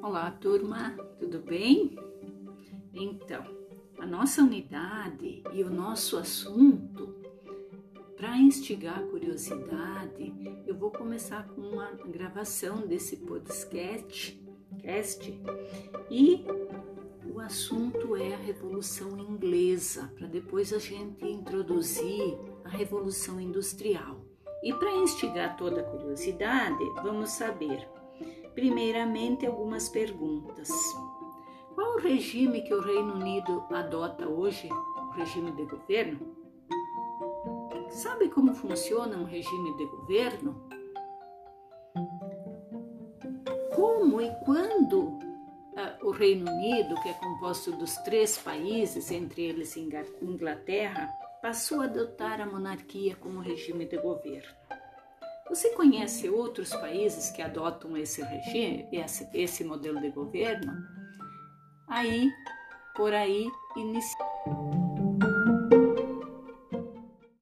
Olá, turma, tudo bem? Então, a nossa unidade e o nosso assunto, para instigar a curiosidade, eu vou começar com uma gravação desse podcast cast, e o assunto é a Revolução Inglesa, para depois a gente introduzir a Revolução Industrial. E para instigar toda a curiosidade, vamos saber Primeiramente, algumas perguntas. Qual o regime que o Reino Unido adota hoje? O regime de governo? Sabe como funciona um regime de governo? Como e quando uh, o Reino Unido, que é composto dos três países, entre eles Inglaterra, passou a adotar a monarquia como regime de governo? Você conhece outros países que adotam esse regime, esse, esse modelo de governo? Aí, por aí, inicia.